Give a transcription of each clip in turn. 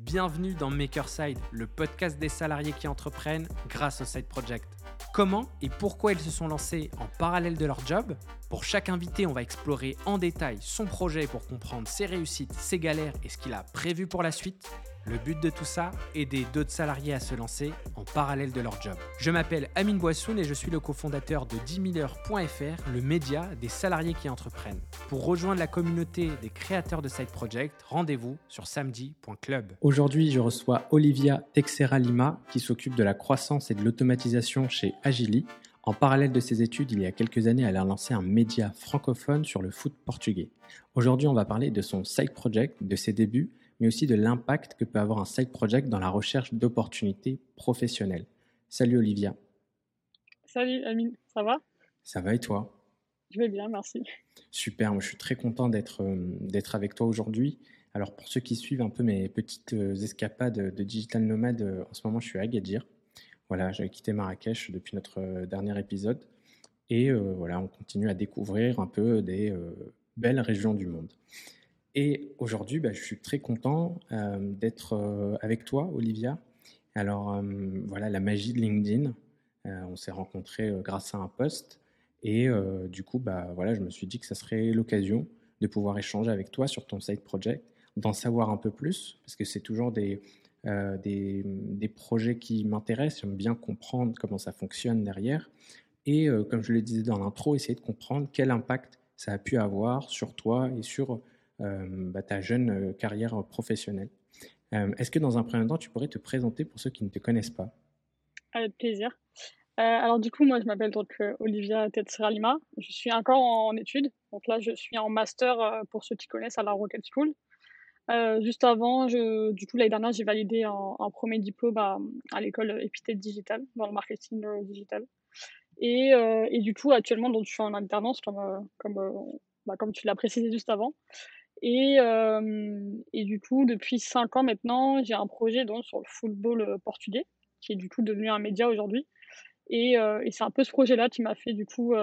Bienvenue dans Makerside, le podcast des salariés qui entreprennent grâce au Side Project. Comment et pourquoi ils se sont lancés en parallèle de leur job? Pour chaque invité, on va explorer en détail son projet pour comprendre ses réussites, ses galères et ce qu'il a prévu pour la suite. Le but de tout ça, aider d'autres salariés à se lancer en parallèle de leur job. Je m'appelle Amine Boissoun et je suis le cofondateur de 10 000heures.fr, le média des salariés qui entreprennent. Pour rejoindre la communauté des créateurs de Side Project, rendez-vous sur samedi.club. Aujourd'hui, je reçois Olivia Texera Lima qui s'occupe de la croissance et de l'automatisation chez Agili. En parallèle de ses études, il y a quelques années, elle a lancé un média francophone sur le foot portugais. Aujourd'hui, on va parler de son side project, de ses débuts mais aussi de l'impact que peut avoir un side project dans la recherche d'opportunités professionnelles. Salut Olivia. Salut Amine, ça va? Ça va et toi? Je vais bien, merci. Super, moi je suis très content d'être euh, d'être avec toi aujourd'hui. Alors pour ceux qui suivent un peu mes petites euh, escapades de digital nomade, euh, en ce moment je suis à Agadir. Voilà, j'avais quitté Marrakech depuis notre dernier épisode. Et voilà, on continue à découvrir un peu des belles régions du monde. Et aujourd'hui, bah, je suis très content euh, d'être euh, avec toi, Olivia. Alors euh, voilà, la magie de LinkedIn. on s'est rencontrés grâce à un post. Et du coup, bah, voilà, je me suis dit que ça serait l'occasion de pouvoir échanger avec toi sur ton side project, d'en savoir un peu plus, parce que c'est toujours des, des, des, projets qui m'intéressent. J'aime bien comprendre comment ça fonctionne derrière. Et comme je le disais dans l'intro, essayer de comprendre quel impact ça a pu avoir sur toi et sur bah, ta jeune euh, carrière professionnelle. Euh, est-ce que dans un premier temps, tu pourrais te présenter pour ceux qui ne te connaissent pas? Avec plaisir. alors du coup, moi, je m'appelle donc Olivia Tetsralima. Je suis encore en, études. Donc là, je suis en master pour ceux qui connaissent à la Rocket School. juste avant, du coup, l'année dernière, j'ai validé un, premier diplôme à, l'école Epithet Digital, dans le marketing digital. Et, du coup, actuellement, donc, je suis en alternance, comme, bah, comme tu l'as précisé juste avant. Et, et du coup, depuis 5 ans maintenant, j'ai un projet donc, sur le football portugais, qui est du coup devenu un média aujourd'hui. Et, et c'est un peu ce projet-là qui m'a fait du coup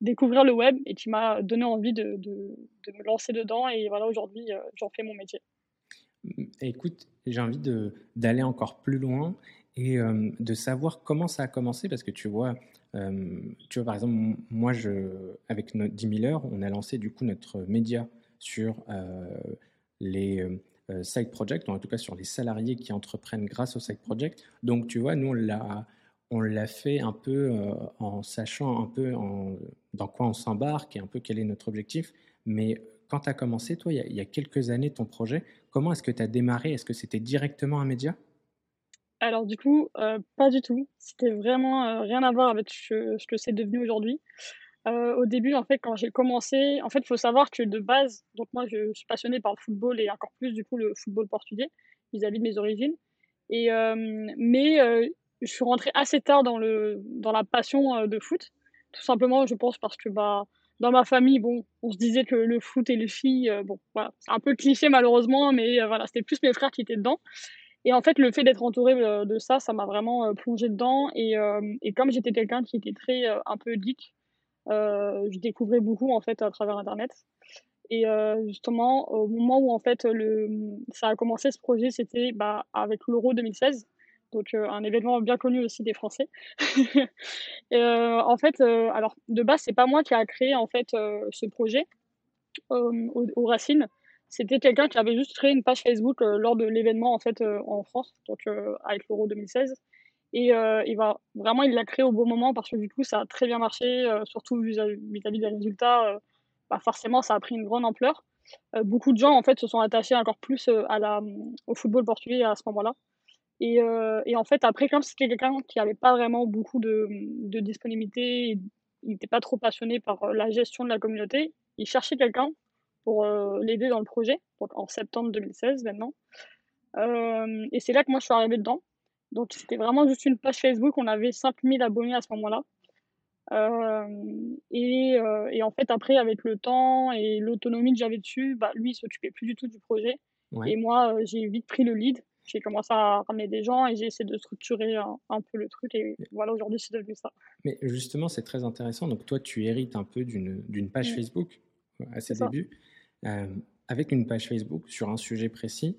découvrir le web et qui m'a donné envie de, me lancer dedans. Et voilà, aujourd'hui, j'en fais mon métier. Mmh, écoute, j'ai envie d'aller encore plus loin et de savoir comment ça a commencé parce que tu vois, tu vois par exemple, moi, je, avec notre 10 000 heures, on a lancé du coup notre média sur les side projects, en tout cas sur les salariés qui entreprennent grâce au side project. Donc, tu vois, nous, on l'a, fait un peu en sachant un peu dans quoi on s'embarque et un peu quel est notre objectif. Mais quand tu as commencé, toi, il y, a, quelques années, ton projet, comment est-ce que tu as démarré? Est-ce que c'était directement un média? Alors, du coup, pas du tout. C'était vraiment rien à voir avec ce que c'est devenu aujourd'hui. Euh, au début, en fait, quand j'ai commencé, en fait, il faut savoir que de base, donc moi, je suis passionnée par le football et encore plus, du coup, le football portugais, vis-à-vis de mes origines. Et, euh, mais euh, je suis rentrée assez tard dans, le, dans la passion de foot. Tout simplement, je pense, parce que bah, dans ma famille, bon, on se disait que le foot et les filles, bon, voilà, c'est un peu cliché malheureusement, mais voilà, c'était plus mes frères qui étaient dedans. Et en fait, le fait d'être entourée de ça, ça m'a vraiment plongée dedans. Et, et comme j'étais quelqu'un qui était très un peu geek, je découvrais beaucoup en fait à travers Internet. Et euh, justement, au moment où en fait le, ça a commencé ce projet, c'était bah, avec l'Euro 2016, donc euh, un événement bien connu aussi des Français. en fait, alors de base, c'est pas moi qui a créé en fait ce projet aux, racines. C'était quelqu'un qui avait juste créé une page Facebook lors de l'événement en fait en France, donc avec l'Euro 2016. Et euh, il va vraiment, il l'a créé au bon moment parce que du coup, ça a très bien marché, euh, surtout vis-à-vis des résultats. Euh, bah forcément, ça a pris une grande ampleur. beaucoup de gens en fait se sont attachés encore plus à la, au football portugais à ce moment-là. Et, et, en fait, après, comme c'était quelqu'un qui n'avait pas vraiment beaucoup de, de disponibilité, il n'était pas trop passionné par la gestion de la communauté, il cherchait quelqu'un pour l'aider dans le projet, donc en septembre 2016 maintenant. et c'est là que moi je suis arrivée dedans. Donc c'était vraiment juste une page Facebook, on avait 5000 abonnés à ce moment-là. Euh, et, euh, et, en fait, après, avec le temps et l'autonomie que j'avais dessus, bah, lui, il s'occupait plus du tout du projet. Et moi, euh, j'ai vite pris le lead. J'ai commencé à ramener des gens et j'ai essayé de structurer un, peu le truc. Et voilà, aujourd'hui, c'est devenu ça. Mais justement, c'est très intéressant. Donc, toi, tu hérites un peu d'une page. Facebook à ses débuts. avec une page Facebook sur un sujet précis,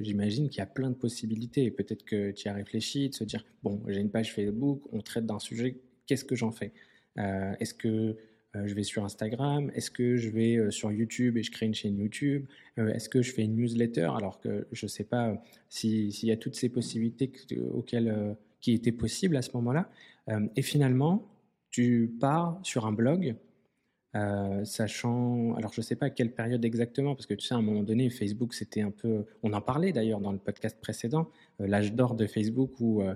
j'imagine qu'il y a plein de possibilités. Peut-être que tu as réfléchi, de se dire, bon, j'ai une page Facebook, on traite d'un sujet, qu'est-ce que j'en fais? Est-ce que je vais sur Instagram? Est-ce que je vais sur YouTube et je crée une chaîne YouTube? Est-ce que je fais une newsletter? Alors que je ne sais pas s'il y a toutes ces possibilités auxquelles, qui étaient possibles à ce moment-là. Et finalement, tu pars sur un blog euh, sachant, alors je ne sais pas à quelle période exactement, parce que tu sais, à un moment donné, Facebook, c'était un peu, on en parlait d'ailleurs dans le podcast précédent, euh, l'âge d'or de Facebook où euh,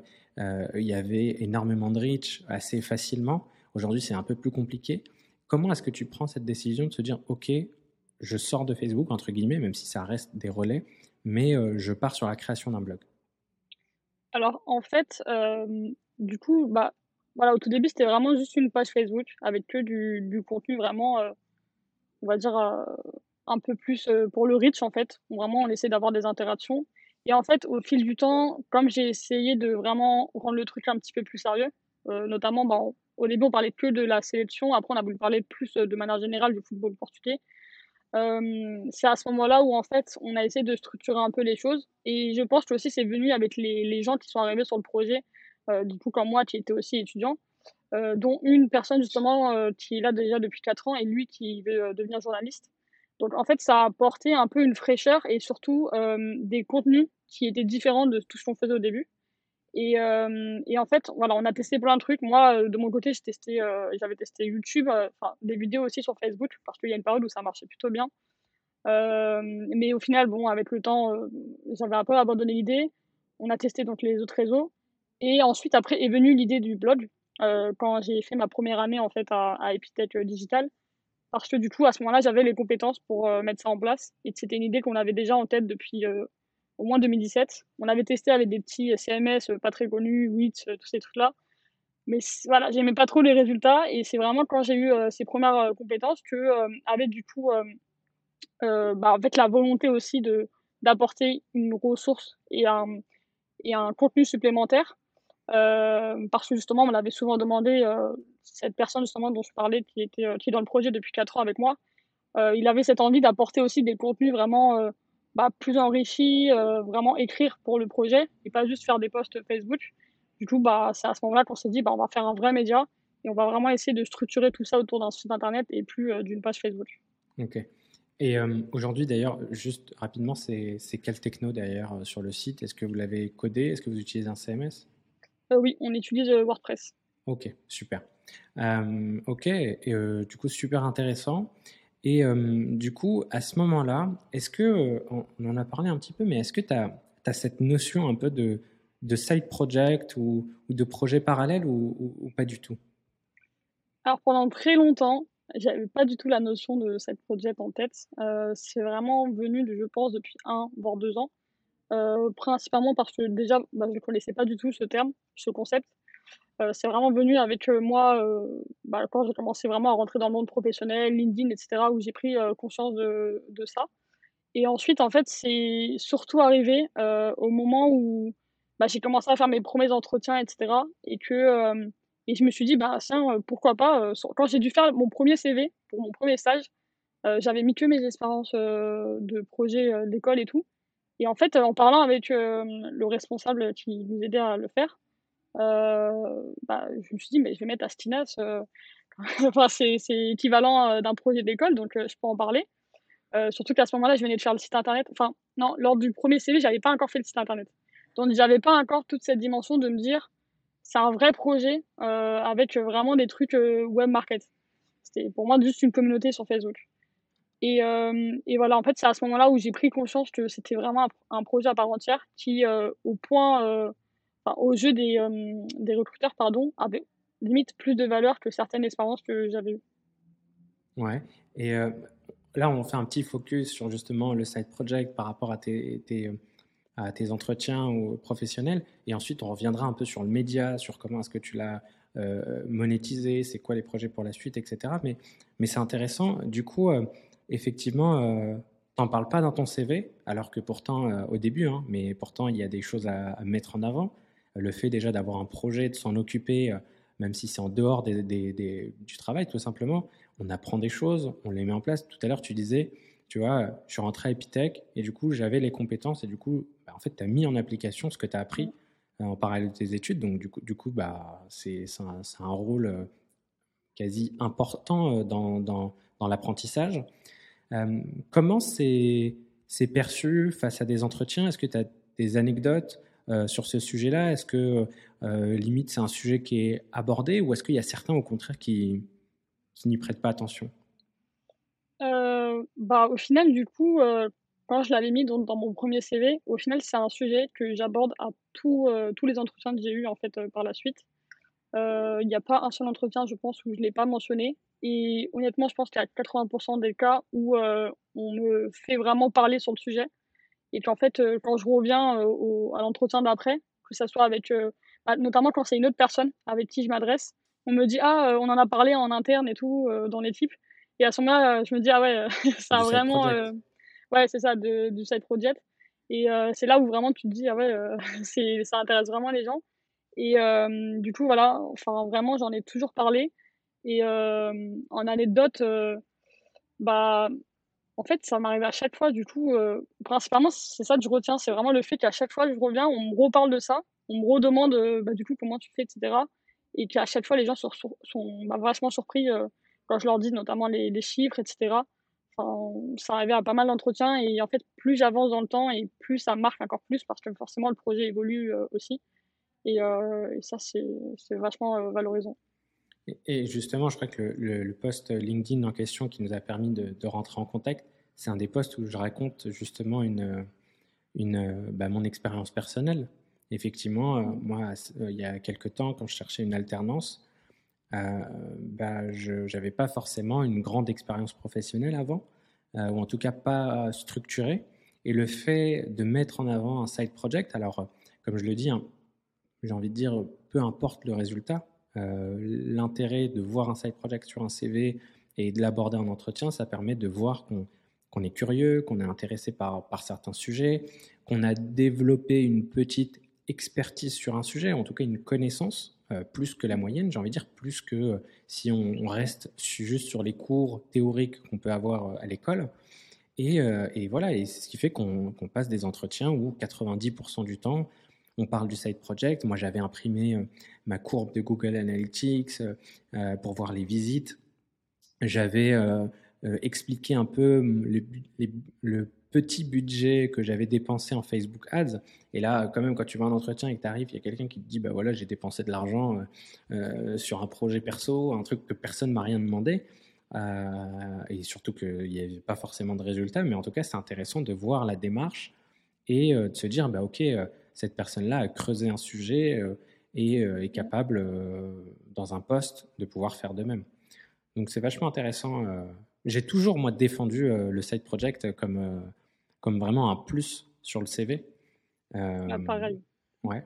il y avait énormément de reach assez facilement. Aujourd'hui, c'est un peu plus compliqué. Comment est-ce que tu prends cette décision de se dire, OK, je sors de Facebook, entre guillemets, même si ça reste des relais, mais je pars sur la création d'un blog? Alors, en fait, du coup, bah, voilà, au tout début, c'était vraiment juste une page Facebook avec que du, du contenu vraiment, euh, on va dire, euh, un peu plus euh, pour le reach en fait. Vraiment, on essaie d'avoir des interactions. Et en fait, au fil du temps, comme j'ai essayé de vraiment rendre le truc un petit peu plus sérieux, notamment, bah, au début, on parlait que de la sélection. Après, on a voulu parler plus de manière générale du football portugais. c'est à ce moment-là où en fait on a essayé de structurer un peu les choses et je pense que aussi c'est venu avec les, les gens qui sont arrivés sur le projet du coup comme moi qui était aussi étudiant, euh, dont une personne justement euh, qui est là déjà depuis 4 ans et lui qui veut devenir journaliste. Donc en fait, ça a apporté un peu une fraîcheur et surtout des contenus qui étaient différents de tout ce qu'on faisait au début. Et, et, en fait, voilà, on a testé plein de trucs. Moi, de mon côté, j'ai testé, j'avais testé YouTube, enfin des vidéos aussi sur Facebook parce qu'il y a une période où ça marchait plutôt bien. mais au final, bon, avec le temps, j'avais un peu abandonné l'idée. On a testé donc les autres réseaux. Et ensuite, après, est venue l'idée du blog, euh, quand j'ai fait ma première année, en fait, à, Epitech euh, Digital. Parce que du coup, à ce moment-là, j'avais les compétences pour euh, mettre ça en place. Et c'était une idée qu'on avait déjà en tête depuis au moins 2017. On avait testé avec des petits CMS pas très connus, Wix, tous ces trucs-là. Mais voilà, j'aimais pas trop les résultats. Et c'est vraiment quand j'ai eu ces premières compétences que, avec du coup, bah, avec la volonté aussi d'apporter une ressource et un, et un contenu supplémentaire, parce que justement, on m'avait souvent demandé, euh, cette personne justement dont je parlais, qui, était, euh, qui est dans le projet depuis 4 ans avec moi, il avait cette envie d'apporter aussi des contenus vraiment bah, plus enrichis, vraiment écrire pour le projet et pas juste faire des posts Facebook. Du coup, bah, c'est à ce moment-là qu'on s'est dit, bah, on va faire un vrai média et on va vraiment essayer de structurer tout ça autour d'un site internet et plus d'une page Facebook. Ok. Et aujourd'hui, d'ailleurs, juste rapidement, c'est quel techno d'ailleurs sur le site? Est-ce que vous l'avez codé? Est-ce que vous utilisez un CMS euh, oui, on utilise euh, WordPress. Ok, super. Euh, ok, et, du coup, super intéressant. Et du coup, à ce moment-là, est-ce que, on, en a parlé un petit peu, mais est-ce que tu as, cette notion un peu de, de side project ou, de projet parallèle ou, pas du tout? Alors pendant très longtemps, j'avais pas du tout la notion de side project en tête. c'est vraiment venu, je pense, depuis un voire deux ans. Euh, principalement parce que déjà, bah, je ne connaissais pas du tout ce terme, ce concept. Euh, c'est vraiment venu avec euh, moi bah, quand j'ai commencé vraiment à rentrer dans le monde professionnel, LinkedIn, etc., où j'ai pris conscience de, ça. Et ensuite, en fait, c'est surtout arrivé au moment où bah, j'ai commencé à faire mes premiers entretiens, etc. Et que et je me suis dit, bah, tiens, pourquoi pas. quand j'ai dû faire mon premier CV pour mon premier stage, j'avais mis que mes expériences de projet d'école et tout. Et en fait, en parlant avec euh, le responsable qui nous aidait à le faire, euh, bah, je me suis dit, mais je vais mettre Astinas. Euh, enfin, c'est équivalent d'un projet d'école, donc je peux en parler. surtout qu'à ce moment-là, je venais de faire le site internet. Enfin, non, lors du premier CV, j'avais pas encore fait le site internet. Donc, j'avais pas encore toute cette dimension de me dire, c'est un vrai projet avec vraiment des trucs web market. C'était pour moi juste une communauté sur Facebook. Et, euh, et, voilà, en fait, c'est à ce moment-là où j'ai pris conscience que c'était vraiment un, projet à part entière qui, euh, au point, euh, au jeu des, des recruteurs, pardon, avait limite plus de valeur que certaines expériences que j'avais eues. Ouais. Et là, on fait un petit focus sur justement le side project par rapport à tes, tes, à tes entretiens professionnels. Et ensuite, on reviendra un peu sur le média, sur comment est-ce que tu l'as monétisé, c'est quoi les projets pour la suite, etc. Mais, mais c'est intéressant. Du coup, effectivement, euh, t'en parles pas dans ton CV, alors que pourtant, euh, au début, hein, mais pourtant, il y a des choses à, mettre en avant. Le fait déjà d'avoir un projet, de s'en occuper, euh, même si c'est en dehors du travail, tout simplement, on apprend des choses, on les met en place. Tout à l'heure, tu disais, tu vois, je suis rentré à Epitech et du coup, j'avais les compétences et du coup, bah, en fait, tu as mis en application ce que tu as appris euh, en parallèle de tes études. Donc, du coup, du coup bah, c'est un, un, rôle euh, quasi important dans, dans, dans l'apprentissage. Comment c'est perçu face à des entretiens? Est-ce que tu as des anecdotes sur ce sujet-là? Est-ce que limite c'est un sujet qui est abordé ou est-ce qu'il y a certains au contraire qui, n'y prêtent pas attention? Bah, au final, du coup, euh, quand je l'avais mis dans, mon premier CV, au final, c'est un sujet que j'aborde à tous euh, les entretiens que j'ai eus en fait euh, par la suite. Il n'y a pas un seul entretien, je pense, où je ne l'ai pas mentionné. Et honnêtement, je pense qu'il y a 80% des cas où on me fait vraiment parler sur le sujet. Et qu'en fait, quand je reviens au, à l'entretien d'après, que ce soit avec, bah, notamment quand c'est une autre personne avec qui je m'adresse, on me dit Ah, on en a parlé en interne et tout, dans l'équipe. Et à ce moment-là, je me dis, ah ouais, ça a vraiment. Euh, ouais, c'est ça, de, du side project. Et euh, c'est là où vraiment tu te dis, ah ouais, euh, c'est, ça intéresse vraiment les gens. Et du coup, voilà, enfin, vraiment, j'en ai toujours parlé. Et en anecdote, bah, en fait, ça m'arrive à chaque fois, du coup, principalement, c'est ça que je retiens, c'est vraiment le fait qu'à chaque fois que je reviens, on me reparle de ça, on me redemande, bah, du coup, comment tu fais, etc. Et qu'à chaque fois, les gens sont, bah, vachement surpris quand je leur dis notamment les, chiffres, etc. Ça arrivait à pas mal d'entretiens et en fait, plus j'avance dans le temps et plus ça marque encore plus parce que forcément le projet évolue euh, aussi. Et, euh, ça, c'est vachement euh, valorisant. Et justement, je crois que le, le, post LinkedIn en question qui nous a permis de, rentrer en contact, c'est un des posts où je raconte justement une, bah, mon expérience personnelle. Effectivement, moi, il y a quelques temps, quand je cherchais une alternance, euh, bah, je n'avais pas forcément une grande expérience professionnelle avant, euh, ou en tout cas pas structurée. Et le fait de mettre en avant un side project, alors comme je le dis, hein, j'ai envie de dire, peu importe le résultat, euh, l'intérêt de voir un side project sur un CV et de l'aborder en entretien, ça permet de voir qu'on est curieux, qu'on est intéressé par, certains sujets, qu'on a développé une petite expertise sur un sujet, en tout cas une connaissance euh, plus que la moyenne, j'ai envie de dire plus que euh, si on, reste juste sur les cours théoriques qu'on peut avoir euh, à l'école. Et, voilà, et c'est ce qui fait qu'on passe des entretiens où 90% du temps, on parle du side project. Moi, j'avais imprimé ma courbe de Google Analytics pour voir les visites. J'avais expliqué un peu le, le petit budget que j'avais dépensé en Facebook Ads. Et là, quand même, quand tu vas en entretien et que tu arrives, il y a quelqu'un qui te dit, bah voilà, j'ai dépensé de l'argent euh, euh, sur un projet perso, un truc que personne m'a rien demandé. Euh, et surtout qu'il n'y avait pas forcément de résultats, mais en tout cas, c'est intéressant de voir la démarche et de se dire, bah ok, cette personne-là a creusé un sujet et est capable, dans un poste, de pouvoir faire de même. Donc c'est vachement intéressant. J'ai toujours, moi, défendu le side project comme comme vraiment un plus sur le CV. Ah, pareil. Ouais.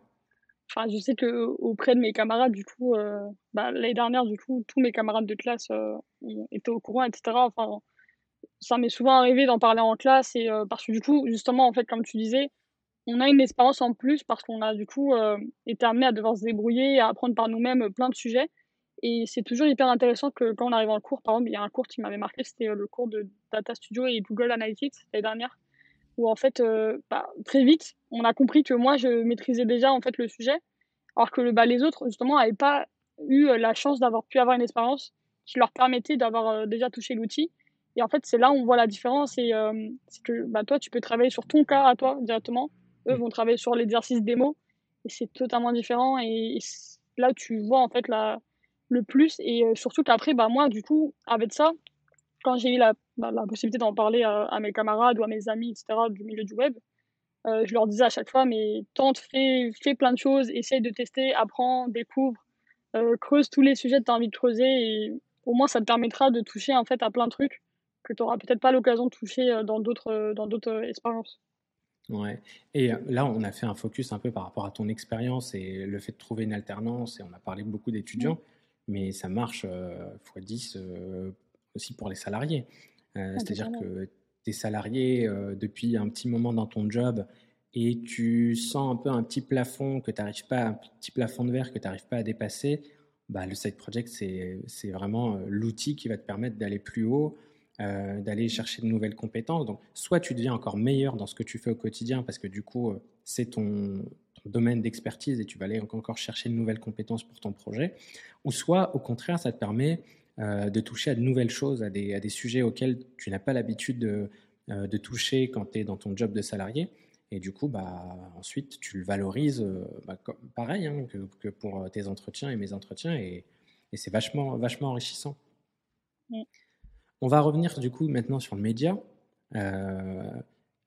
Enfin, je sais que auprès de mes camarades, du coup, euh, bah, l'année dernière, du coup, tous mes camarades de classe euh, étaient au courant, etc. Enfin, ça m'est souvent arrivé d'en parler en classe et euh, parce que du coup, justement, en fait, comme tu disais, on a une expérience en plus parce qu'on a du coup été amené à devoir se débrouiller à apprendre par nous-mêmes plein de sujets. Et c'est toujours hyper intéressant que quand on arrive en cours, par exemple, il y a un cours qui m'avait marqué, c'était le cours de Data Studio et Google Analytics l'année dernière où en fait, euh, bah, très vite, on a compris que moi, je maîtrisais déjà en fait le sujet, alors que bah, les autres, justement, n'avaient pas eu euh, la chance d'avoir pu avoir une expérience qui leur permettait d'avoir euh, déjà touché l'outil. Et en fait, c'est là où on voit la différence. Et c'est que bah, toi, tu peux travailler sur ton cas à toi directement. Eux vont travailler sur l'exercice démo. Et c'est totalement différent. Et, là, tu vois en fait la, le plus. Et surtout qu'après, bah, moi, du coup, avec ça, quand j'ai eu la, bah, la possibilité d'en parler à, mes camarades ou à mes amis, etc., du milieu du web, euh, je leur disais à chaque fois, mais tente, fais, fais plein de choses, essaye de tester, apprends, découvre, euh, creuse tous les sujets que tu as envie de creuser et au moins ça te permettra de toucher en fait à plein de trucs que tu n'auras peut-être pas l'occasion de toucher euh, dans d'autres dans d'autres expériences. Ouais. Et là, on a fait un focus un peu par rapport à ton expérience et le fait de trouver une alternance. Et on a parlé beaucoup d'étudiants, mais ça marche x10 aussi pour les salariés. Euh, ah, c'est-à-dire que tu es salarié euh, depuis un petit moment dans ton job et tu sens un peu un petit plafond que pas, un petit plafond de verre que tu n'arrives pas à dépasser, bah, le side project, c'est vraiment euh, l'outil qui va te permettre d'aller plus haut d'aller chercher de nouvelles compétences. Donc, soit tu deviens encore meilleur dans ce que tu fais au quotidien parce que du coup, c'est ton, domaine d'expertise et tu vas aller encore chercher de nouvelles compétences pour ton projet, ou soit au contraire, ça te permet de toucher à de nouvelles choses, à des, à des sujets auxquels tu n'as pas l'habitude de, de, toucher quand tu es dans ton job de salarié. Et du coup, bah, ensuite, tu le valorises bah, pareil hein, que, pour tes entretiens et mes entretiens, et, et c'est vachement, vachement enrichissant. On va revenir du coup maintenant sur le média, euh,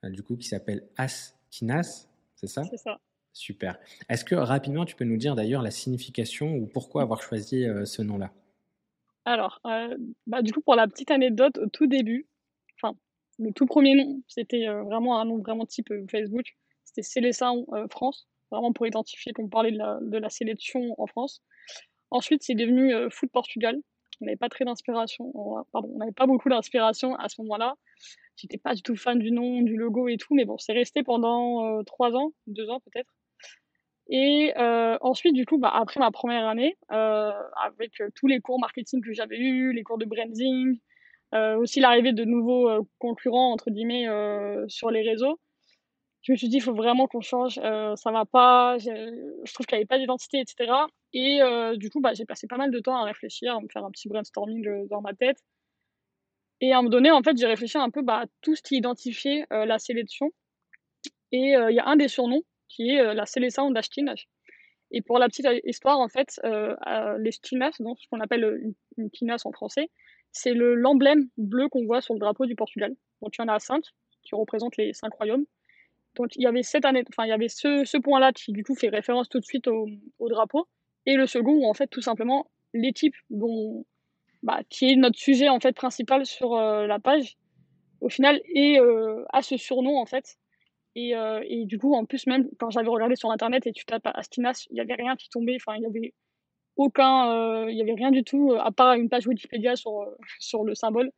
du coup qui s'appelle Askinas, c'est ça? C'est ça. Super. Est-ce que rapidement tu peux nous dire d'ailleurs la signification ou pourquoi avoir choisi euh, ce nom-là? Alors, euh, bah, du coup pour la petite anecdote, au tout début, enfin le tout premier nom, c'était vraiment un nom vraiment type Facebook, c'était Célestin France, vraiment pour identifier qu'on parlait de la, de la sélection en France. Ensuite, c'est devenu Foot Portugal, on n'avait pas très d'inspiration, pardon, on pas beaucoup d'inspiration à ce moment-là. J'étais pas du tout fan du nom, du logo et tout, mais bon, c'est resté pendant euh, trois ans, deux ans peut-être. Et euh, ensuite, du coup, bah, après ma première année, euh, avec tous les cours marketing que j'avais eus, les cours de branding, aussi l'arrivée de nouveaux concurrents, entre guillemets, sur les réseaux, je me suis dit, il faut vraiment qu'on change, euh, ça va pas, je trouve qu'il n'y avait pas d'identité, etc. Et euh, du coup, bah, j'ai passé pas mal de temps à réfléchir, à me faire un petit brainstorming euh, dans ma tête. Et à un moment donné, en fait, j'ai réfléchi un peu bah, à tout ce qui identifiait la sélection. Et il y a un des surnoms qui est la sélection d'Ashtinach. Et pour la petite histoire, en fait, les Stinas, donc ce qu'on appelle une, une en français, c'est l'emblème bleu qu'on voit sur le drapeau du Portugal. Donc il y en a cinq qui représentent les cinq royaumes. Donc il y avait cette année, enfin il y avait ce, point-là qui du coup fait référence tout de suite au, au, drapeau, et le second où en fait tout simplement l'équipe dont bah, qui est notre sujet en fait principal sur euh, la page, au final euh, a ce surnom en fait. Et, euh, et, du coup en plus même quand j'avais regardé sur internet et tu tapes Astinas, il y avait rien qui tombait, enfin il y avait aucun, il y avait rien du tout à part une page Wikipédia sur sur le symbole.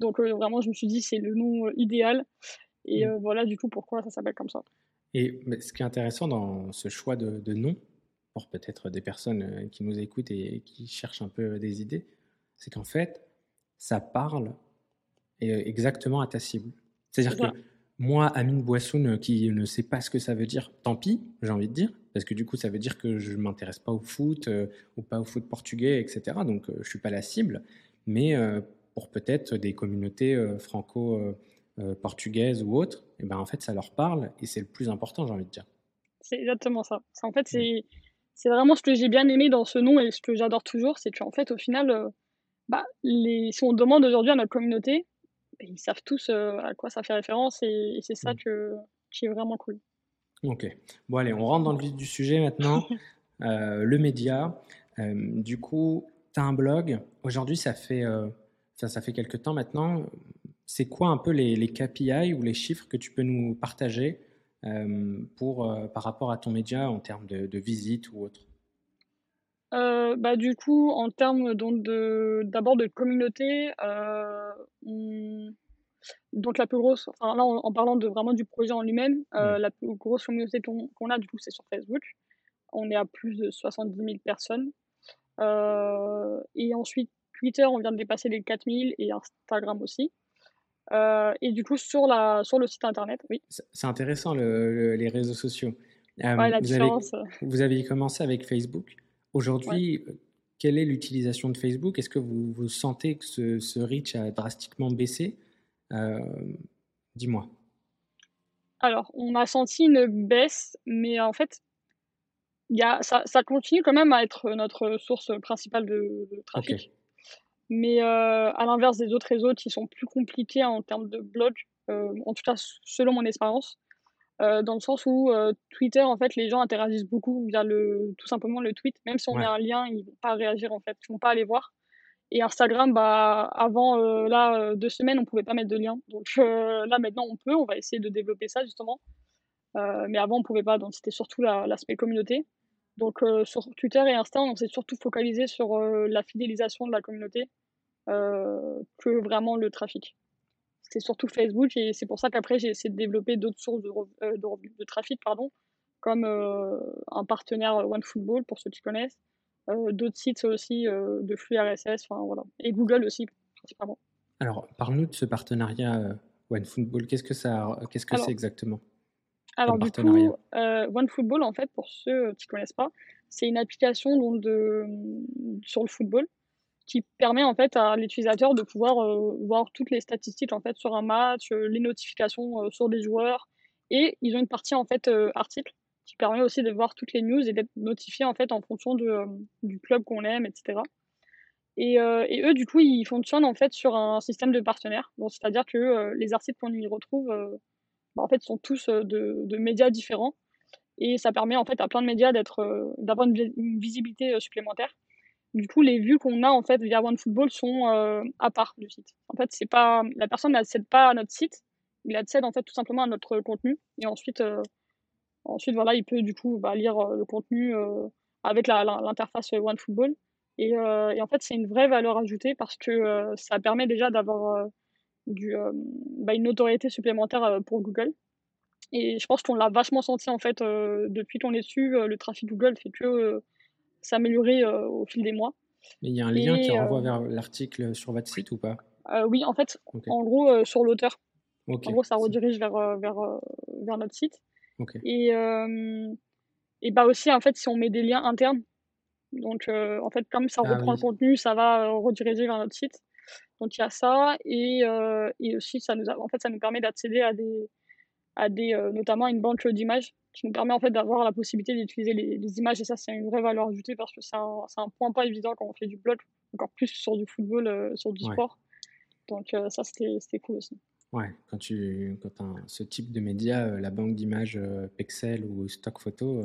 Donc vraiment je me suis dit c'est le nom idéal. Et mmh. euh, voilà du coup pourquoi ça s'appelle comme ça. Et ce qui est intéressant dans ce choix de, de nom, pour peut-être des personnes euh, qui nous écoutent et qui cherchent un peu des idées, c'est qu'en fait, ça parle euh, exactement à ta cible. C'est-à-dire que moi, Amine Boissoun, qui ne sait pas ce que ça veut dire, tant pis, j'ai envie de dire, parce que du coup, ça veut dire que je ne m'intéresse pas au foot ou pas au foot portugais, etc. Donc, je ne suis pas la cible. Mais pour peut-être des communautés franco euh, portugaise ou autre, et ben en fait ça leur parle et c'est le plus important, j'ai envie de dire. C'est exactement ça. En fait, mm. c'est vraiment ce que j'ai bien aimé dans ce nom et ce que j'adore toujours, c'est qu'en fait, au final, euh, bah, les, si on demande aujourd'hui à notre communauté, bah, ils savent tous euh, à quoi ça fait référence et, c'est ça mm. que, qui est vraiment cool. Ok. Bon, allez, on rentre dans le vif du sujet maintenant. le média. du coup, tu as un blog. Aujourd'hui, ça fait, ça, ça fait quelques temps maintenant c'est quoi un peu les, KPI ou les chiffres que tu peux nous partager euh, pour, euh, par rapport à ton média en termes de, de visites ou autre euh, bah, du coup, en termes d'abord de communauté, donc la plus grosse, enfin là en, parlant de vraiment du projet en lui-même, la plus grosse communauté qu'on, a du coup c'est sur Facebook. On est à plus de 70 000 personnes. et ensuite Twitter, on vient de dépasser les 4000 et Instagram aussi. Euh, et du coup, sur, la, sur le site internet, oui. C'est intéressant, les réseaux sociaux. Euh, la vous, avez, vous avez commencé avec Facebook. Aujourd'hui, quelle est l'utilisation de Facebook? Est-ce que vous, vous, sentez que ce, ce, reach a drastiquement baissé? Euh, Dis-moi. Alors, on a senti une baisse, mais en fait, y a, ça, ça, continue quand même à être notre source principale de, trafic. Mais euh, à l'inverse des autres réseaux qui sont plus compliqués en termes de blog, euh, en tout cas selon mon expérience, euh, dans le sens où Twitter, en fait, les gens interagissent beaucoup via le, tout simplement le tweet. Même si on met un lien, ils vont pas réagir, en fait, ils vont pas aller voir. Et Instagram, bah, avant, là, deux semaines, on pouvait pas mettre de lien. Donc là, maintenant, on peut, on va essayer de développer ça, justement. mais avant, on pouvait pas, donc c'était surtout l'aspect communauté. Donc euh, sur Twitter et Insta, on s'est surtout focalisé sur euh, la fidélisation de la communauté euh, que vraiment le trafic. C'était surtout Facebook et c'est pour ça qu'après j'ai essayé de développer d'autres sources de, de, trafic, pardon, comme un partenaire OneFootball pour ceux qui connaissent, d'autres sites aussi de flux RSS, enfin voilà, et Google aussi principalement. Alors, parle-nous de ce partenariat OneFootball. Qu'est-ce que ça, qu'est-ce que c'est exactement? Alors, du coup, euh, OneFootball, en fait, pour ceux qui ne connaissent pas, c'est une application donc, de, sur le football qui permet en fait à l'utilisateur de pouvoir euh, voir toutes les statistiques en fait sur un match, euh, les notifications sur des joueurs et ils ont une partie en fait article qui permet aussi de voir toutes les news et d'être notifié en fait en fonction de, du club qu'on aime, etc. Et, euh, et, eux, du coup, ils fonctionnent en fait sur un système de partenaires. Donc, c'est-à-dire que euh, les articles qu'on y retrouve, euh, bah, en fait, sont tous de, de, médias différents. Et ça permet en fait à plein de médias d'être, d'avoir une, visibilité supplémentaire. Du coup, les vues qu'on a en fait via OneFootball sont à part du site. En fait, c'est pas la personne n'accède pas à notre site, il accède en fait tout simplement à notre contenu. Et ensuite, voilà, il peut du coup bah, lire le contenu avec l'interface OneFootball. Et, euh, et en fait, c'est une vraie valeur ajoutée parce que euh, ça permet déjà d'avoir euh, du, bah, une notoriété supplémentaire pour Google. Et je pense qu'on l'a vachement senti en fait depuis qu'on est dessus. le trafic Google fait que s'améliorer au fil des mois. Mais il y a un lien qui renvoie vers l'article sur votre site ou pas? Oui, en fait, en gros, sur l'auteur. En gros, ça redirige vers, vers, vers notre site. Et, et bah aussi, en fait, si on met des liens internes, donc, euh, en fait, comme ça ah reprend le contenu, ça va euh, rediriger vers notre site. Donc, il y a ça. Et, euh, et aussi, ça nous, en fait, ça nous permet d'accéder à des, à des notamment une banque d'images qui nous permet en fait d'avoir la possibilité d'utiliser les, les, images. Et ça, c'est une vraie valeur ajoutée parce que c'est un, un, point pas évident quand on fait du blog, encore plus sur du football, sur du sport. Donc, ça, c'était cool aussi. Ouais, quand tu quand as ce type de média, la banque d'images Pexel ou Stock Photo,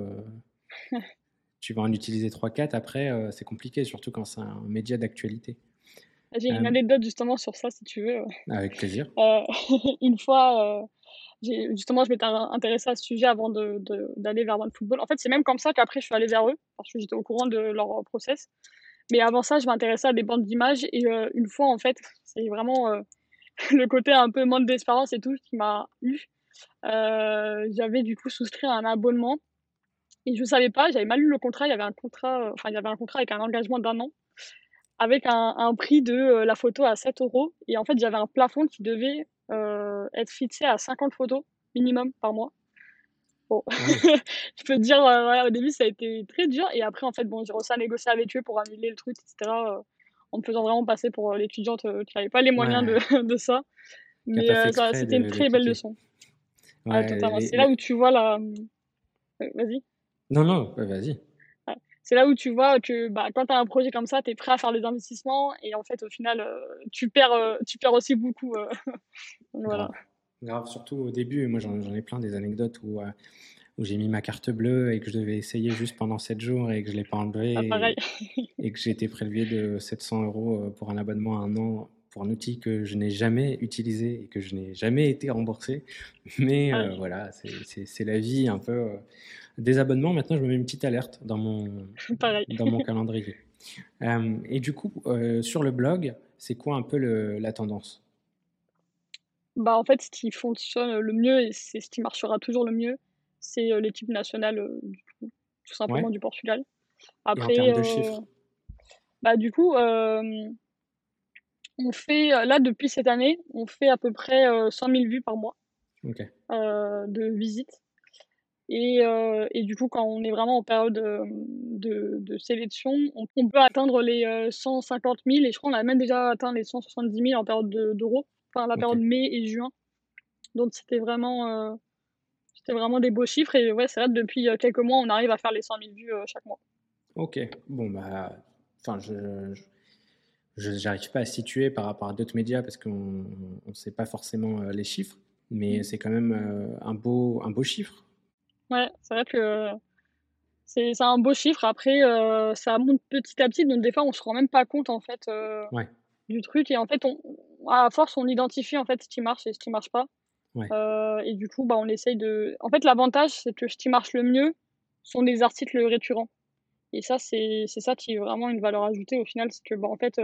tu vas en utiliser 3-4, après, euh, c'est compliqué, surtout quand c'est un média d'actualité. J'ai une euh, anecdote justement sur ça, si tu veux. Avec plaisir. Euh, une fois, justement, je m'étais intéressée à ce sujet avant d'aller de, vers OneFootball. En fait, c'est même comme ça qu'après, je suis allée vers eux, parce que j'étais au courant de leur process. Mais avant ça, je m'intéressais à des bandes d'images, et une fois, en fait, c'est vraiment le côté un peu manque d'espérance et tout qui m'a eu. J'avais du coup souscrit à un abonnement et je ne savais pas, j'avais mal lu le contrat, il y avait un contrat, euh, enfin, il y avait un contrat avec un engagement d'un an, avec un, un prix de euh, la photo à 7 euros. Et en fait, j'avais un plafond qui devait euh, être fixé à 50 photos minimum par mois. Bon, je peux te dire, au début, ça a été très dur. Et après, en fait, bon, j'ai réussi à négocier avec eux pour annuler le truc, etc. en me faisant vraiment passer pour l'étudiante qui n'avait pas les moyens de, de, ça. Mais c'était une très belle leçon. Ouais, C'est là où tu vois la. Vas-y. Non, non, vas-y. C'est là où tu vois que bah, quand tu as un projet comme ça, tu es prêt à faire des investissements et en fait, au final, euh, tu, perds, euh, tu perds aussi beaucoup. Euh. voilà. Grave. surtout au début. Moi, j'en ai plein des anecdotes où, où j'ai mis ma carte bleue et que je devais essayer juste pendant 7 jours et que je ne l'ai pas enlevé. Ah, et, et, que j'ai été prélevé de 700 euros pour un abonnement à un an pour un outil que je n'ai jamais utilisé et que je n'ai jamais été remboursé. Mais ah voilà, c'est la vie un peu des abonnements, maintenant, je me mets une petite alerte dans mon, dans mon calendrier. Euh, et du coup, euh, sur le blog, c'est quoi un peu la tendance? Bah, En fait, ce qui fonctionne le mieux, et c'est ce qui marchera toujours le mieux, c'est euh, l'équipe nationale, tout, simplement du Portugal. Après, et en termes de chiffres? bah, Du coup, on fait, là, depuis cette année, on fait à peu près 100 000 vues par mois de visites. Et, euh, et, du coup, quand on est vraiment en période euh, de, de, sélection, on, peut atteindre les 150 euh, 000 et je crois qu'on a même déjà atteint les 170 000 en période d'euros, enfin la période mai et juin. Donc c'était vraiment, c'était vraiment des beaux chiffres et ouais, c'est vrai, depuis quelques mois, on arrive à faire les 100 000 vues chaque mois. Ok, bon bah, enfin je, je n'arrive pas à situer par rapport à d'autres médias parce qu'on ne sait pas forcément les chiffres, mais mmh. c'est quand même un, beau, un beau chiffre. Ouais, c'est vrai que c'est un beau chiffre. Après, euh, ça monte petit à petit, donc des fois, on se rend même pas compte en fait euh, du truc. Et en fait, on, à force, on identifie en fait ce qui marche et ce qui marche pas. Euh, et du coup, bah, on essaye de. En fait, l'avantage, c'est que ce qui marche le mieux sont des articles récurrents. Et ça, c'est ça qui est vraiment une valeur ajoutée au final, c'est que bah, en fait,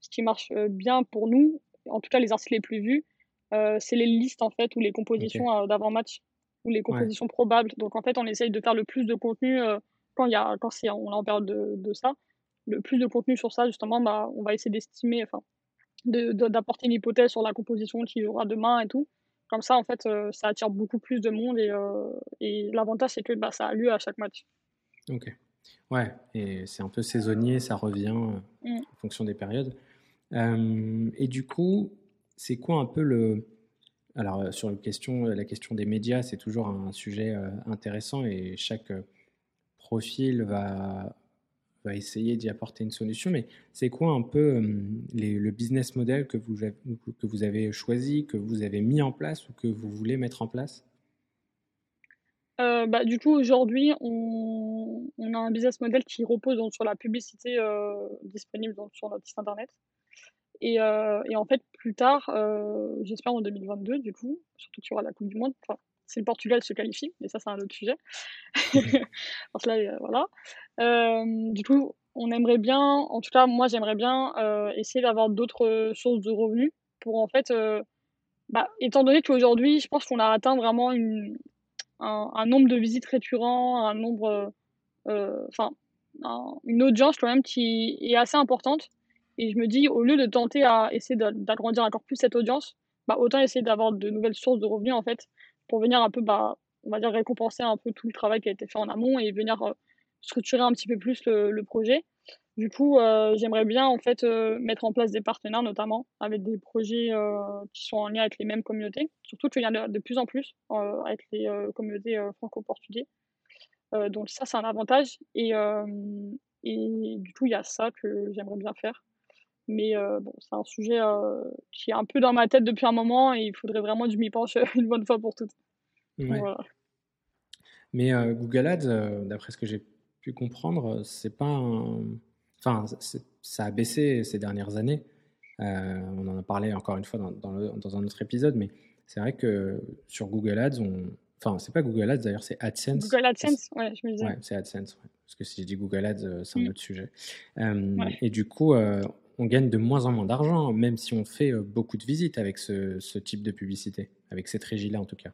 ce qui marche bien pour nous, en tout cas les articles les plus vus, c'est les listes en fait ou les compositions d'avant-match ou les compositions probables. Donc en fait, on essaye de faire le plus de contenu euh, quand, y a, quand on est en période de, de, ça. Le plus de contenu sur ça, justement, bah, on va essayer d'estimer, enfin, d'apporter une hypothèse sur la composition qui jouera demain et tout. Comme ça, en fait, ça attire beaucoup plus de monde et, et l'avantage, c'est que bah, ça a lieu à chaque match. Ok. Ouais, et c'est un peu saisonnier, ça revient mmh. en fonction des périodes. et du coup, c'est quoi un peu le. Alors, sur la question, la question des médias, c'est toujours un sujet intéressant et chaque profil va, essayer d'y apporter une solution. Mais c'est quoi un peu le business model que vous, avez choisi, que vous avez mis en place ou que vous voulez mettre en place? Euh, bah, du coup, aujourd'hui, on, a un business model qui repose sur la publicité euh, disponible sur notre site internet. Et, euh, et en fait, plus tard, euh, j'espère en 2022, du coup, surtout qu'il y aura la Coupe du Monde, enfin, si le Portugal se qualifie, mais ça, c'est un autre sujet. Parce là, euh, voilà. du coup, on aimerait bien, en tout cas, moi, j'aimerais bien essayer d'avoir d'autres sources de revenus pour en fait. Bah, étant donné qu'aujourd'hui, je pense qu'on a atteint vraiment une, un, nombre de visites récurrents, un nombre, enfin, une audience quand même qui est assez importante. Et je me dis, au lieu de tenter à essayer d'agrandir encore plus cette audience, bah, autant essayer d'avoir de nouvelles sources de revenus, en fait, pour venir un peu, bah, on va dire, récompenser un peu tout le travail qui a été fait en amont et venir euh, structurer un petit peu plus le projet. Du coup, euh, j'aimerais bien en fait euh, mettre en place des partenaires, notamment avec des projets qui sont en lien avec les mêmes communautés. Surtout qu'il y en a de plus en plus avec les communautés franco-portugais. donc ça, c'est un avantage. Et, et du coup, il y a ça que j'aimerais bien faire. Mais bon, c'est un sujet qui est un peu dans ma tête depuis un moment et il faudrait vraiment que je m'y penche une bonne fois pour toutes. Mais Google Ads, d'après ce que j'ai pu comprendre, c'est pas un Enfin, ça a baissé ces dernières années. Euh, on en a parlé encore une fois dans, dans, un autre épisode, mais c'est vrai que sur Google Ads, on... enfin, c'est pas Google Ads d'ailleurs, c'est AdSense. Google AdSense, ouais, je me disais. Ouais, c'est AdSense, parce que si je dis Google Ads, euh, c'est un mm. autre sujet. Euh, et du coup, on gagne de moins en moins d'argent, même si on fait beaucoup de visites avec ce, ce type de publicité, avec cette régie-là en tout cas.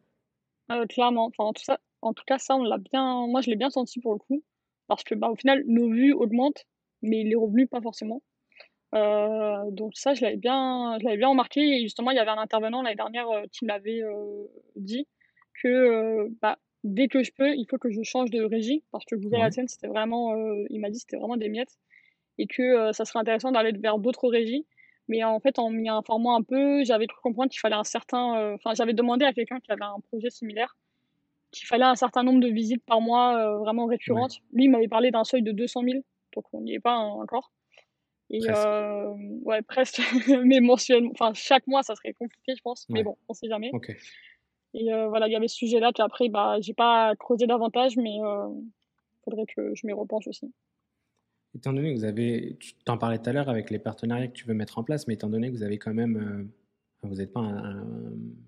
clairement, enfin, en, tout ça, en tout cas, ça, on l'a bien, moi je l'ai bien senti pour le coup, parce que bah, au final, nos vues augmentent mais les revenus pas forcément. Euh, donc ça, je l'avais bien, je l'avais bien remarqué. Et justement, il y avait un intervenant l'année dernière euh, qui m'avait euh, dit que bah, dès que je peux, il faut que je change de régie parce que Google AdSense, c'était vraiment, il m'a dit, c'était vraiment des miettes et que ça serait intéressant d'aller vers d'autres régies. Mais en fait, en m'y informant un peu, j'avais cru comprendre qu'il fallait un certain, enfin, j'avais demandé à quelqu'un qui avait un projet similaire qu'il fallait un certain nombre de visites par mois vraiment récurrentes. Lui, il m'avait parlé d'un seuil de 200 000 donc on n'y est pas encore. Et presque. Euh, ouais, presque, mais mensuellement, enfin chaque mois, ça serait compliqué, je pense. Mais bon, on sait jamais. Et euh, voilà, il y avait ce sujet-là, puis après, bah, j'ai pas creusé davantage, mais il euh, faudrait que je m'y repenche aussi. Étant donné que vous avez, tu t'en parlais tout à l'heure avec les partenariats que tu veux mettre en place, mais étant donné que vous avez quand même, vous n'êtes pas un,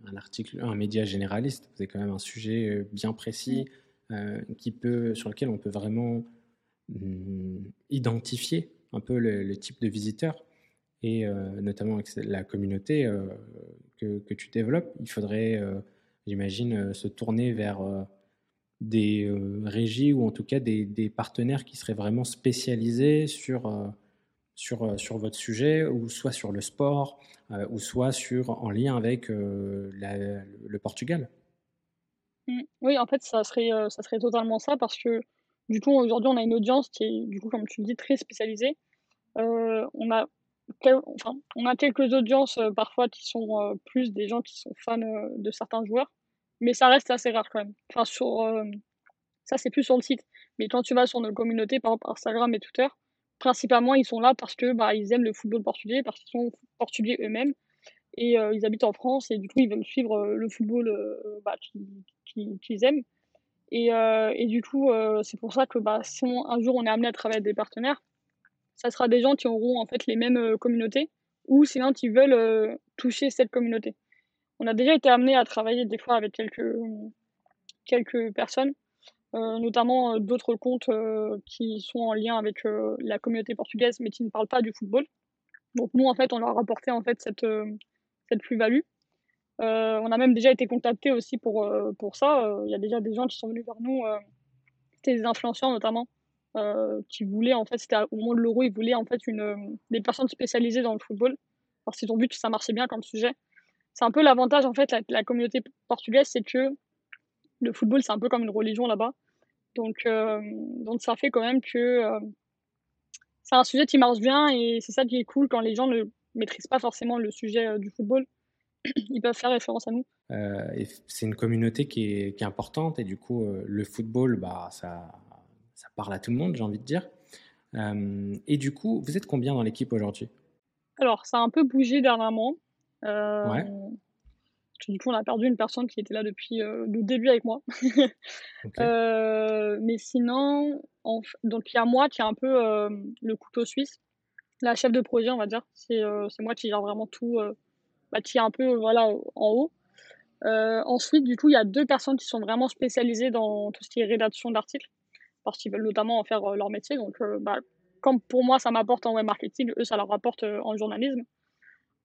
un, article, un média généraliste, vous avez quand même un sujet bien précis mm. qui peut, sur lequel on peut vraiment Mmh, identifier un peu le, type de visiteur et euh, notamment avec la communauté euh, que, que, tu développes, il faudrait, euh, j'imagine, se tourner vers des régies ou en tout cas des, partenaires qui seraient vraiment spécialisés sur, sur, sur votre sujet ou soit sur le sport ou soit sur, en lien avec le Portugal. Mmh. Oui, en fait, ça serait, ça serait totalement ça parce que du coup, aujourd'hui, on a une audience qui est, du coup, comme tu le dis, très spécialisée. Euh, on, a enfin, on a quelques audiences euh, parfois qui sont euh, plus des gens qui sont fans de certains joueurs, mais ça reste assez rare quand même. Enfin, sur, ça, c'est plus sur le site. Mais quand tu vas sur nos communautés, par exemple Instagram et Twitter, principalement, ils sont là parce que bah, ils aiment le football portugais, parce qu'ils sont portugais eux-mêmes et ils habitent en France et du coup, ils veulent suivre le football bah, qu'ils aiment. Et, euh, et du coup, euh, c'est pour ça que bah, si un jour on est amené à travailler avec des partenaires, ça sera des gens qui auront en fait les mêmes euh, communautés ou sinon qui veulent toucher cette communauté. On a déjà été amené à travailler des fois avec quelques, quelques personnes, notamment d'autres comptes qui sont en lien avec la communauté portugaise mais qui ne parlent pas du football. Donc nous, en fait, on leur a apporté en fait cette, cette plus-value. Euh, on a même déjà été contacté aussi pour, euh, pour ça. Euh, il y a déjà des gens qui sont venus vers nous, c'était des influenceurs notamment, qui voulaient, en fait, c'était au moment de l'euro, ils voulaient en fait une, des personnes spécialisées dans le football. parce qu'ils vu que ça marchait bien comme sujet. C'est un peu l'avantage, en fait, la, la communauté portugaise, c'est que le football, c'est un peu comme une religion là-bas. Donc, euh, donc ça fait quand même que euh, c'est un sujet qui marche bien et c'est ça qui est cool quand les gens ne maîtrisent pas forcément le sujet euh, du football. Ils peuvent faire référence à nous. c'est une communauté qui est, qui est, importante et du coup, le football, bah, ça, ça parle à tout le monde, j'ai envie de dire. et du coup, vous êtes combien dans l'équipe aujourd'hui? Alors, ça a un peu bougé dernièrement. Ouais du coup, on a perdu une personne qui était là depuis euh, le début avec moi. Euh, mais sinon, donc il y a moi qui est un peu euh, le couteau suisse, la chef de projet, on va dire. C'est moi qui gère vraiment tout, bah, qui est un peu voilà, en haut. ensuite, du coup, il y a deux personnes qui sont vraiment spécialisées dans tout ce qui est rédaction d'articles, parce qu'ils veulent notamment en faire leur métier. Donc, bah, comme pour moi, ça m'apporte en web marketing, eux, ça leur rapporte en journalisme.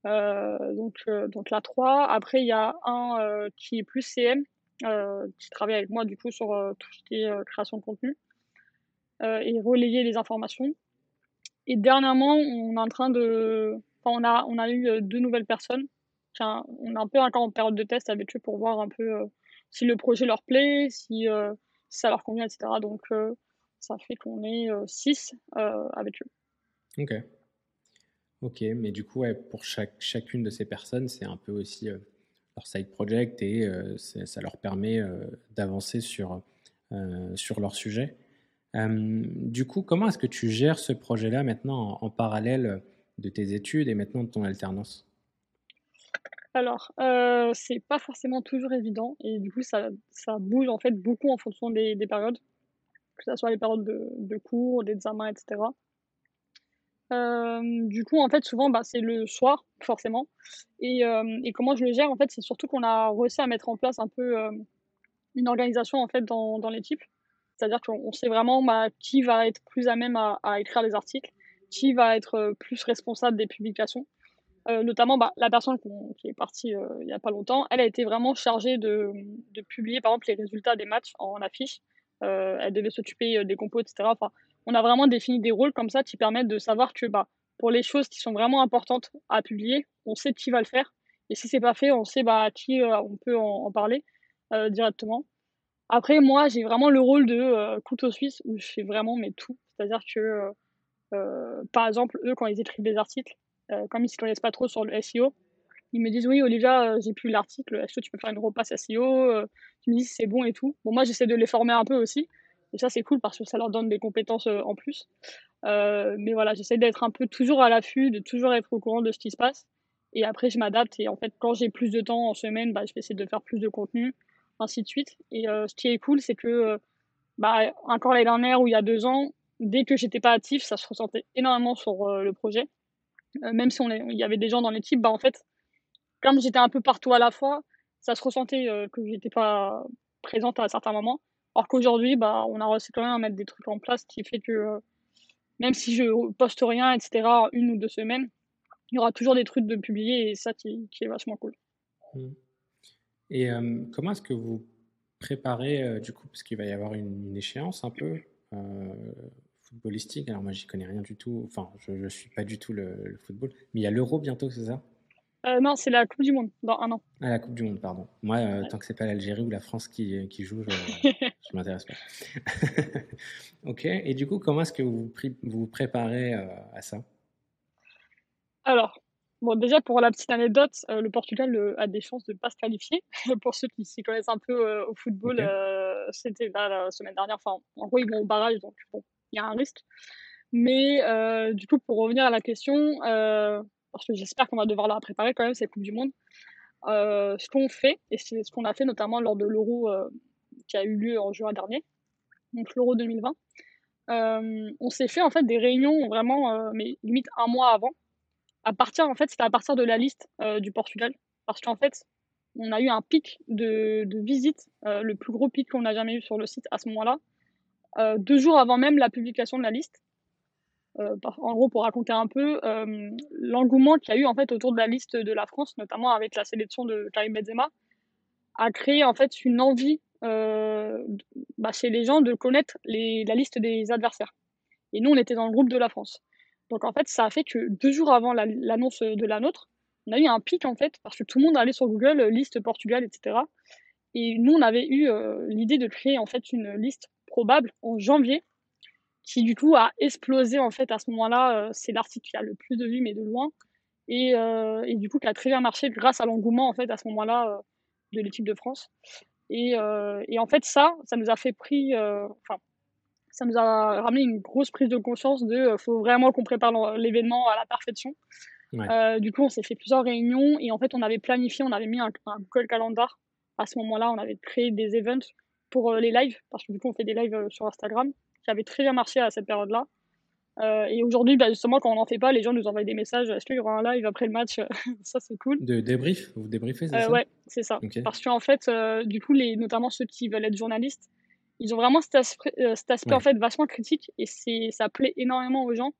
Euh, donc, euh, donc la 3. Après, il y a un euh, qui est plus CM, qui travaille avec moi du coup sur tout ce qui est création de contenu et relayer les informations. Et dernièrement, on est en train de. Enfin, on a, on a eu deux nouvelles personnes. On est un peu encore en période de test avec eux pour voir un peu si le projet leur plaît, si, ça leur convient, etc. Donc, ça fait qu'on est six avec eux. Ok. Ok, mais du coup, pour chacune de ces personnes, c'est un peu aussi euh, leur side project et euh, ça leur permet euh, d'avancer sur, sur leur sujet. du coup, comment est-ce que tu gères ce projet-là maintenant en, parallèle de tes études et maintenant de ton alternance? Alors, c'est pas forcément toujours évident et du coup, ça, bouge en fait beaucoup en fonction des, des périodes, que ce soit les périodes de, de cours, d'examens, etc. Du coup, en fait, souvent, bah, c'est le soir, forcément. Et, comment je le gère, en fait, c'est surtout qu'on a réussi à mettre en place un peu une organisation, en fait, dans, l'équipe. C'est-à-dire qu'on sait vraiment bah, qui va être plus à même à, écrire les articles, qui va être plus responsable des publications. notamment, bah, la personne qui est partie il n'y a pas longtemps, elle a été vraiment chargée de, publier, par exemple, les résultats des matchs en affiche. elle devait s'occuper des compos, etc. on a vraiment défini des rôles comme ça qui permettent de savoir que bah, pour les choses qui sont vraiment importantes à publier, on sait qui va le faire. Et si c'est pas fait, on sait bah, qui euh, on peut en, parler euh, directement. Après, moi, j'ai vraiment le rôle de euh, couteau suisse où je fais vraiment mes tout. C'est-à-dire que, par exemple, eux, quand ils écrivent des articles, comme ils ne se connaissent pas trop sur le SEO, ils me disent Oui, Olivia, j'ai plus l'article, est-ce que tu peux faire une repasse SEO Tu me dis si c'est bon et tout. Bon, moi, j'essaie de les former un peu aussi. Et ça, c'est cool parce que ça leur donne des compétences euh, en plus. Euh, mais voilà, j'essaie d'être un peu toujours à l'affût, de toujours être au courant de ce qui se passe. Et après, je m'adapte. Et en fait, quand j'ai plus de temps en semaine, bah, je vais essayer de faire plus de contenu, ainsi de suite. Et euh, ce qui est cool, c'est que, bah, encore l'année dernière ou il y a deux ans, dès que j'étais pas actif, ça se ressentait énormément sur le projet. même si il y avait des gens dans l'équipe, bah, en fait, comme j'étais un peu partout à la fois, ça se ressentait que j'étais pas présente à certains moments. Alors qu'aujourd'hui, bah, on a réussi quand même à mettre des trucs en place qui fait que euh, même si je poste rien, etc., une ou deux semaines, il y aura toujours des trucs de publier et ça qui, est vachement cool. Mmh. Et euh, comment est-ce que vous préparez, euh, du coup, parce qu'il va y avoir une, échéance un peu footballistique, alors moi j'y connais rien du tout, enfin je ne suis pas du tout le football, mais il y a l'euro bientôt, c'est ça? Euh, non, c'est la Coupe du Monde, dans un an. Ah, la Coupe du Monde, pardon. Moi, euh, tant que c'est pas l'Algérie ou la France qui, qui joue, je ne m'intéresse pas. ok, et du coup, comment est-ce que vous vous, préparez euh, à ça? Alors, bon, déjà pour la petite anecdote, le Portugal a des chances de ne pas se qualifier. pour ceux qui s'y connaissent un peu au football, c'était la semaine dernière. Enfin, en gros, ils vont au barrage, donc bon, il y a un risque. Mais du coup, pour revenir à la question, parce que j'espère qu'on va devoir la préparer quand même, cette Coupe du Monde. Euh, ce qu'on fait, et c'est ce qu'on a fait notamment lors de l'Euro euh, qui a eu lieu en juin dernier, donc l'Euro 2020, euh, on s'est fait en fait des réunions vraiment, mais limite un mois avant. À partir, en fait, c'était à partir de la liste du Portugal, parce qu'en fait, on a eu un pic de, de visites, le plus gros pic qu'on a jamais eu sur le site à ce moment-là, deux jours avant même la publication de la liste. Euh, en gros, pour raconter un peu euh, l'engouement qu'il y a eu en fait autour de la liste de la France, notamment avec la sélection de Karim Benzema, a créé en fait une envie euh, bah, chez les gens de connaître la liste des adversaires. Et nous, on était dans le groupe de la France. Donc en fait, ça a fait que deux jours avant l'annonce de la nôtre, on a eu un pic en fait, parce que tout le monde allait sur Google, liste Portugal, etc. Et nous, on avait eu l'idée de créer en fait une liste probable en janvier, qui du coup a explosé en fait à ce moment-là. c'est l'article qui a le plus de vues, mais de loin. Et, et, du coup, qui a très bien marché grâce à l'engouement en fait à ce moment-là de l'équipe de France. Et, et, en fait, ça, ça nous a fait pris, enfin, ça nous a ramené une grosse prise de conscience de faut vraiment qu'on prépare l'événement à la perfection. du coup, on s'est fait plusieurs réunions et en fait, on avait planifié, on avait mis un, un Google Calendar à ce moment-là, on avait créé des events pour euh, les lives, parce que du coup, on fait des lives euh, sur Instagram, qui avaient très bien marché à cette période-là. Euh, et aujourd'hui, bah, justement, quand on n'en fait pas, les gens nous envoient des messages est-ce qu'il y aura un live après le match Ça, c'est cool. De débrief Vous débriefez, c'est ça Ouais, c'est ça. Parce qu'en fait, du coup, les, notamment ceux qui veulent être journalistes, ils ont vraiment cet aspect, cet aspect en fait vachement critique et c'est ça plaît énormément aux gens.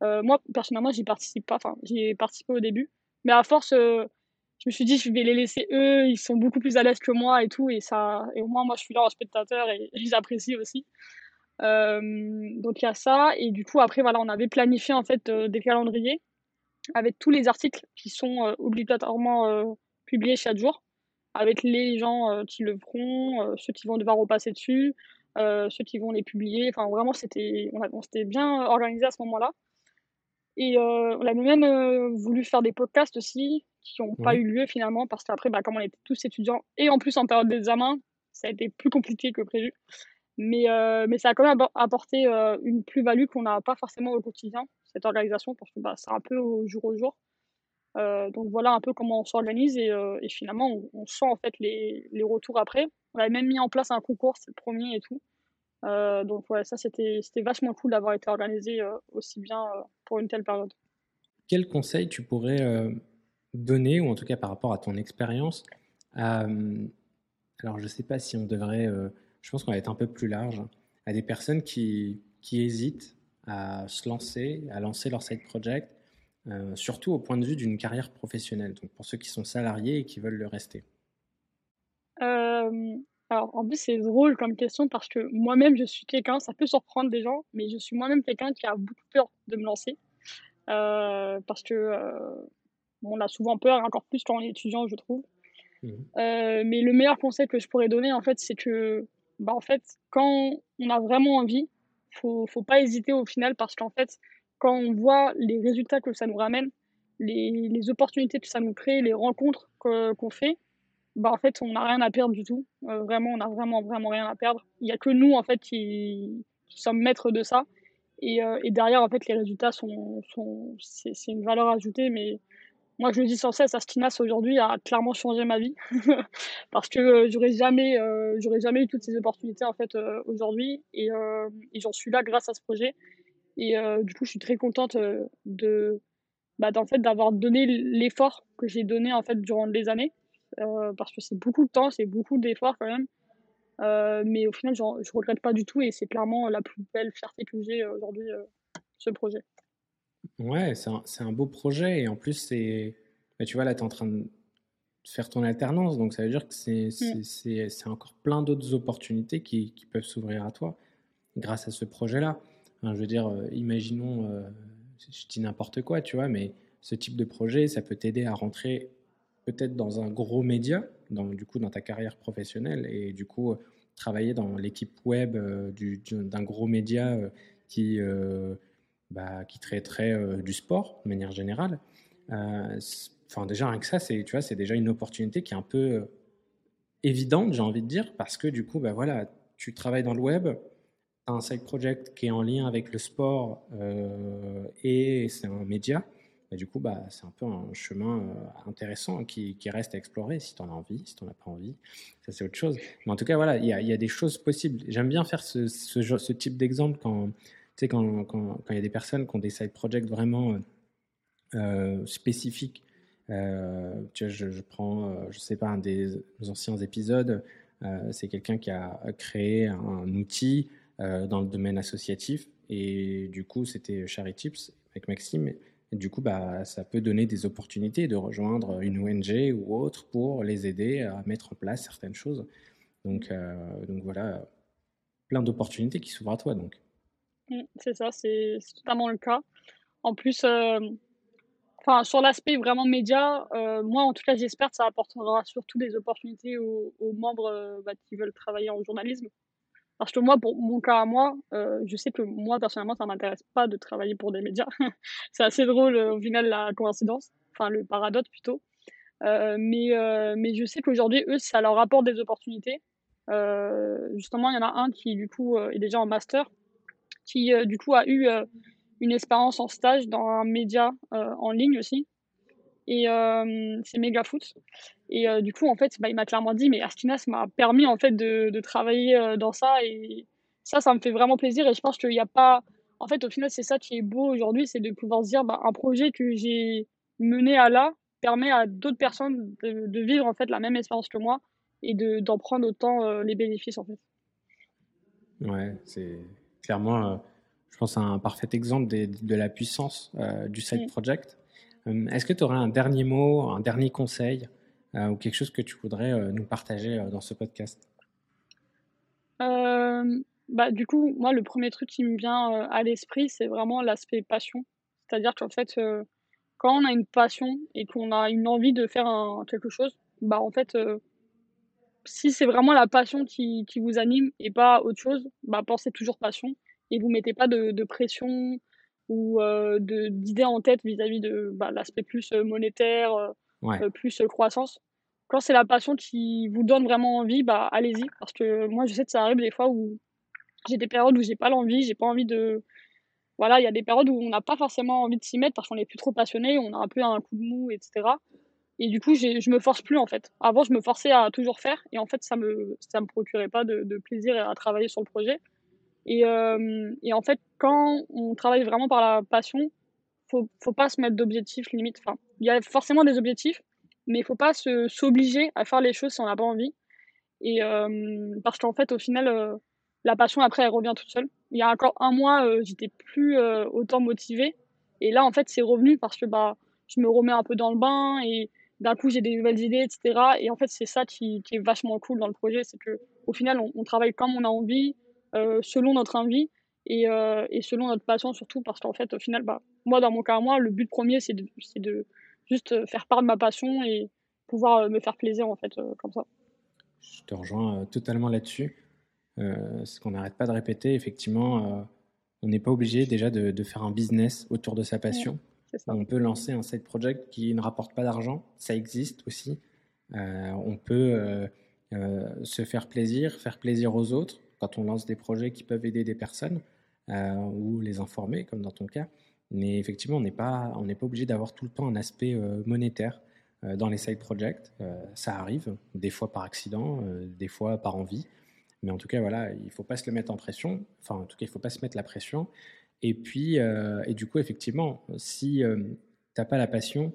moi personnellement, j'y participe pas, enfin j'y ai participé au début, mais à force, je me suis dit je vais les laisser eux ils sont beaucoup plus à l'aise que moi et tout et ça et au moins moi je suis là en spectateur et, j'apprécie aussi euh, donc il y a ça. Et du coup après voilà on avait planifié en fait euh, des calendriers avec tous les articles qui sont euh, obligatoirement publiés chaque jour avec les gens qui le feront ceux qui vont devoir repasser dessus ceux qui vont les publier. Enfin vraiment c'était on, on s'était bien organisé à ce moment là et on avait même voulu faire des podcasts aussi qui n'ont pas eu lieu finalement parce qu'après, bah, comme on était tous étudiants et en plus en période d'examen, ça a été plus compliqué que prévu. Mais, euh, mais ça a quand même apporté euh, une plus-value qu'on n'a pas forcément au quotidien, cette organisation, parce que bah, c'est un peu au jour au jour. Euh, donc voilà un peu comment on s'organise et, finalement on, sent en fait les, les, retours après. On avait même mis en place un concours, c'est le premier et tout. donc ouais, ça c'était vachement cool d'avoir été organisé aussi bien pour une telle période. Quel conseil tu pourrais donner, ou en tout cas par rapport à ton expérience, euh, alors je ne sais pas si on devrait, je pense qu'on va être un peu plus large, à des personnes qui, qui hésitent à se lancer, à lancer leur side project, euh, surtout au point de vue d'une carrière professionnelle, donc pour ceux qui sont salariés et qui veulent le rester Alors en plus c'est drôle comme question parce que moi-même je suis quelqu'un, ça peut surprendre des gens, mais je suis moi-même quelqu'un qui a beaucoup peur de me lancer. parce que on a souvent peur, encore plus quand on est étudiant, je trouve. Mmh. Euh, mais le meilleur conseil que je pourrais donner, en fait, c'est que, bah, en fait, quand on a vraiment envie, faut, faut pas hésiter au final, parce qu'en fait, quand on voit les résultats que ça nous ramène, les, les opportunités que ça nous crée, les rencontres qu'on fait, bah, en fait, on n'a rien à perdre du tout. Euh, vraiment, on n'a vraiment, vraiment rien à perdre. Il n'y a que nous, en fait, qui, sommes maîtres de ça. Et, euh, et, derrière, en fait, les résultats sont, sont c'est une valeur ajoutée, mais moi je le dis sans cesse, Astinas aujourd'hui a clairement changé ma vie. Parce que euh, j'aurais jamais, euh, j'aurais jamais eu toutes ces opportunités en fait euh, aujourd'hui. Et, j'en suis là grâce à ce projet. Et du coup je suis très contente de, bah, fait d'avoir donné l'effort que j'ai donné en fait durant les années. Parce que c'est beaucoup de temps, c'est beaucoup d'efforts quand même. mais au final, je regrette pas du tout. Et c'est clairement la plus belle fierté que j'ai aujourd'hui, ce projet. Ouais, c'est un, un, beau projet et en plus, c'est, bah, tu vois, là, tu es en train de faire ton alternance, donc ça veut dire que c'est mmh. encore plein d'autres opportunités qui, qui peuvent s'ouvrir à toi grâce à ce projet-là. je veux dire, euh, imaginons, euh, je dis n'importe quoi, tu vois, mais ce type de projet, ça peut t'aider à rentrer peut-être dans un gros média, dans, du coup, dans ta carrière professionnelle et du coup, travailler dans l'équipe web euh, d'un gros média qui bah, qui traiterait euh, du sport de manière générale. Euh, enfin, déjà, rien que ça, c'est, tu vois, c'est déjà une opportunité qui est un peu euh, évidente, j'ai envie de dire, parce que du coup, bah, voilà, tu travailles dans le web, as un side project qui est en lien avec le sport et c'est un média. Bah, du coup, bah, c'est un peu un chemin intéressant qui, reste à explorer si tu en as envie, si tu n'en as pas envie. Ça, c'est autre chose. Mais en tout cas, voilà, il y, a, des choses possibles. J'aime bien faire ce, type d'exemple quand, sais, quand il y a des personnes qui ont des side projects vraiment euh, euh, spécifiques, euh, tu vois, je, prends, je sais pas, un des anciens épisodes, c'est quelqu'un qui a créé un, outil dans le domaine associatif et du coup, c'était Tips avec Maxime. Et du coup, bah, ça peut donner des opportunités de rejoindre une ONG ou autre pour les aider à mettre en place certaines choses. Donc, donc voilà, plein d'opportunités qui s'ouvrent à toi. Donc. Mmh, c'est ça, c'est totalement le cas. En plus, enfin, sur l'aspect vraiment média, moi, en tout cas, j'espère que ça apportera surtout des opportunités aux, membres bah, qui veulent travailler en journalisme. Parce que moi, pour mon cas à moi, je sais que moi, personnellement, ça m'intéresse pas de travailler pour des médias. c'est assez drôle, au final, la coïncidence, enfin, le paradoxe plutôt. mais, mais je sais qu'aujourd'hui, eux, ça leur apporte des opportunités. justement, il y en a un qui, du coup, est déjà en master, qui, du coup, a eu une expérience en stage dans un média euh, en ligne aussi. Et euh, c'est méga foot. Et euh, du coup, en fait, bah, il m'a clairement dit, mais Astinas m'a permis en fait de, travailler dans ça. Et ça, ça me fait vraiment plaisir. Et je pense qu'il n'y a pas. En fait, au final, c'est ça qui est beau aujourd'hui, c'est de pouvoir se dire, bah, un projet que j'ai mené à là permet à d'autres personnes de, de, vivre en fait la même expérience que moi et d'en prendre autant les bénéfices en fait. Ouais, c'est clairement je pense, un parfait exemple de la puissance euh, du side project. Euh, est-ce que tu aurais un dernier mot, un dernier conseil euh, ou quelque chose que tu voudrais nous partager dans ce podcast? Bah, Du coup, moi, le premier truc qui me vient à l'esprit, c'est vraiment l'aspect passion. C'est-à-dire qu'en fait, quand on a une passion et qu'on a une envie de faire quelque chose, bah, en fait, si c'est vraiment la passion qui, qui, vous anime et pas autre chose, bah, pensez toujours passion et vous mettez pas de, de pression ou euh, d'idées en tête vis-à-vis de bah, l'aspect plus euh, monétaire, euh, euh, plus croissance. Quand c'est la passion qui vous donne vraiment envie, bah allez-y. Parce que moi, je sais que ça arrive des fois où j'ai des périodes où j'ai pas l'envie, j'ai pas envie de. Voilà, il y a des périodes où on n'a pas forcément envie de s'y mettre parce qu'on est plus trop passionné, on a un peu un coup de mou, etc. Et du coup, je me force plus en fait. Avant, je me forçais à toujours faire et en fait, ça me ça me procurait pas de, de plaisir à travailler sur le projet. Et, euh, et, en fait, quand on travaille vraiment par la passion, faut, faut pas se mettre d'objectifs limite. Enfin, il y a forcément des objectifs, mais il faut pas s'obliger à faire les choses si on n'a pas envie. Et euh, parce qu'en fait, au final, euh, la passion après, elle revient toute seule. Il y a encore un mois, j'étais plus autant motivée, et là, en fait, c'est revenu parce que bah, je me remets un peu dans le bain d'un coup, j'ai des nouvelles idées, etc. Et en fait, c'est ça qui, qui, est vachement cool dans le projet, c'est que au final, on, on travaille comme on a envie euh, selon notre envie et, euh, et, selon notre passion surtout parce qu'en fait au final bah, moi dans mon cas moi le but premier c'est de, de juste faire part de ma passion et pouvoir euh, me faire plaisir en fait comme ça. Je te rejoins totalement là-dessus. Euh, ce qu'on n'arrête pas de répéter, effectivement, on n'est pas obligé déjà de, de, faire un business autour de sa passion. On peut lancer un side project qui ne rapporte pas d'argent, ça existe aussi. on peut se faire plaisir, faire plaisir aux autres, quand on lance des projets qui peuvent aider des personnes euh, ou les informer, comme dans ton cas. Mais effectivement, on n'est pas, pas obligé d'avoir tout le temps un aspect euh, monétaire euh, dans les side projects. ça arrive, des fois par accident, des fois par envie. Mais en tout cas, voilà, il ne faut pas se le mettre en pression. Enfin, en tout cas, il ne faut pas se mettre la pression. Et puis, et du coup, effectivement, si tu n'as pas la passion,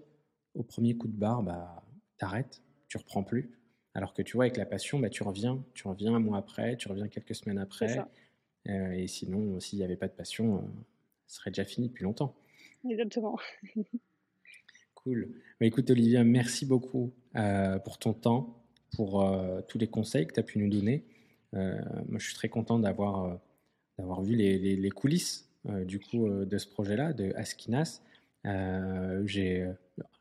au premier coup de barre, bah, t'arrêtes, tu reprends plus. Alors que tu vois, avec la passion, bah, tu reviens, tu reviens un mois après, tu reviens quelques semaines après. Euh, et sinon, s'il n'y avait pas de passion, euh, ce serait déjà fini depuis longtemps. Exactement. cool. Bah, écoute, Olivia, merci beaucoup euh, pour ton temps, pour tous les conseils que tu as pu nous donner. moi, je suis très content d'avoir vu les, les, coulisses du coup de ce projet-là, de Askinas. j'ai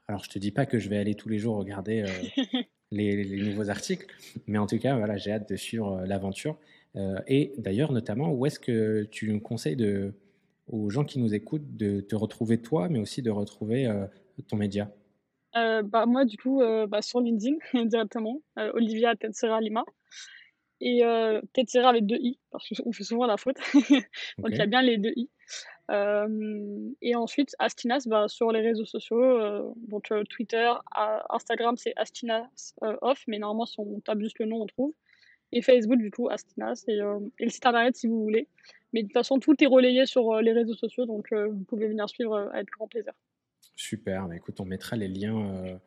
alors, je te dis pas que je vais aller tous les jours regarder les, nouveaux articles. Mais en tout cas, voilà, j'ai hâte de suivre euh, l'aventure. Euh, et d'ailleurs, notamment, où est-ce que tu conseilles de, aux gens qui nous écoutent de te retrouver toi, mais aussi de retrouver euh, ton média? Bah, Moi, du coup, bah, sur LinkedIn directement, Olivia Tetsera Lima. Et Tetsera avec deux i, parce qu'on fait souvent la faute. Donc, il y a bien les deux i. Euh, et ensuite, Astinas, bah, sur les réseaux sociaux, euh, donc euh, Twitter, Instagram, c'est Astinas off, mais normalement, si on tape juste le nom, on trouve. Et Facebook, du coup, Astinas, et, et, le site internet si vous voulez. Mais de toute façon, tout est relayé sur les réseaux sociaux, donc vous pouvez venir suivre avec grand plaisir. Super, bah, écoute, on mettra les liens.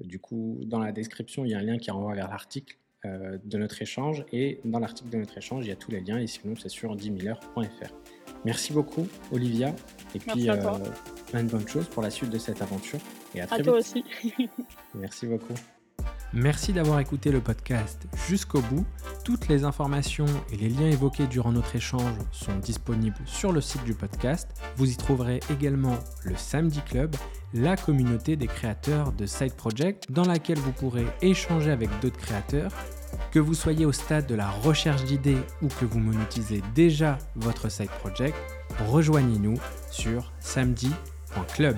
du coup, dans la description, il y a un lien qui renvoie vers l'article de notre échange. Et dans l'article de notre échange, il y a tous les liens. Et sinon, c'est sur 10 Merci beaucoup, Olivia. Et puis, euh, plein de bonnes choses pour la suite de cette aventure. Et à très toi aussi. Merci beaucoup. Merci d'avoir écouté le podcast jusqu'au bout. Toutes les informations et les liens évoqués durant notre échange sont disponibles sur le site du podcast. Vous y trouverez également le Samedi Club, la communauté des créateurs de Side Project dans laquelle vous pourrez échanger avec d'autres créateurs. Que vous soyez au stade de la recherche d'idées ou que vous monétisez déjà votre Side Project, rejoignez-nous sur samedi.club.